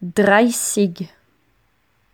dreissig